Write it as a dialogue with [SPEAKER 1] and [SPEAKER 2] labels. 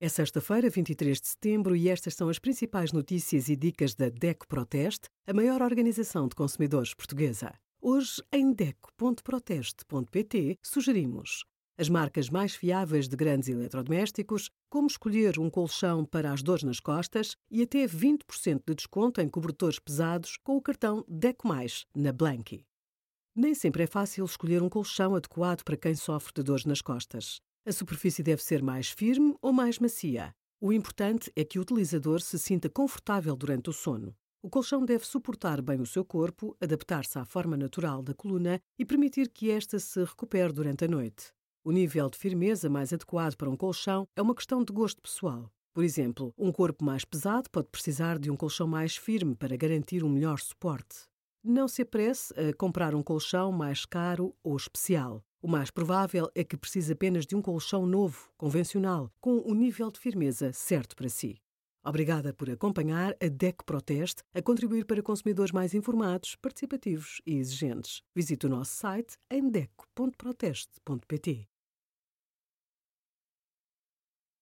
[SPEAKER 1] É sexta-feira, 23 de setembro, e estas são as principais notícias e dicas da DECO Proteste, a maior organização de consumidores portuguesa. Hoje, em DECO.proteste.pt, sugerimos as marcas mais fiáveis de grandes eletrodomésticos, como escolher um colchão para as dores nas costas e até 20% de desconto em cobertores pesados com o cartão DECO+, na Blanky. Nem sempre é fácil escolher um colchão adequado para quem sofre de dores nas costas. A superfície deve ser mais firme ou mais macia. O importante é que o utilizador se sinta confortável durante o sono. O colchão deve suportar bem o seu corpo, adaptar-se à forma natural da coluna e permitir que esta se recupere durante a noite. O nível de firmeza mais adequado para um colchão é uma questão de gosto pessoal. Por exemplo, um corpo mais pesado pode precisar de um colchão mais firme para garantir um melhor suporte. Não se apresse a comprar um colchão mais caro ou especial. O mais provável é que precise apenas de um colchão novo, convencional, com o nível de firmeza certo para si. Obrigada por acompanhar a DEC Proteste a contribuir para consumidores mais informados, participativos e exigentes. Visite o nosso site em deco.proteste.pt.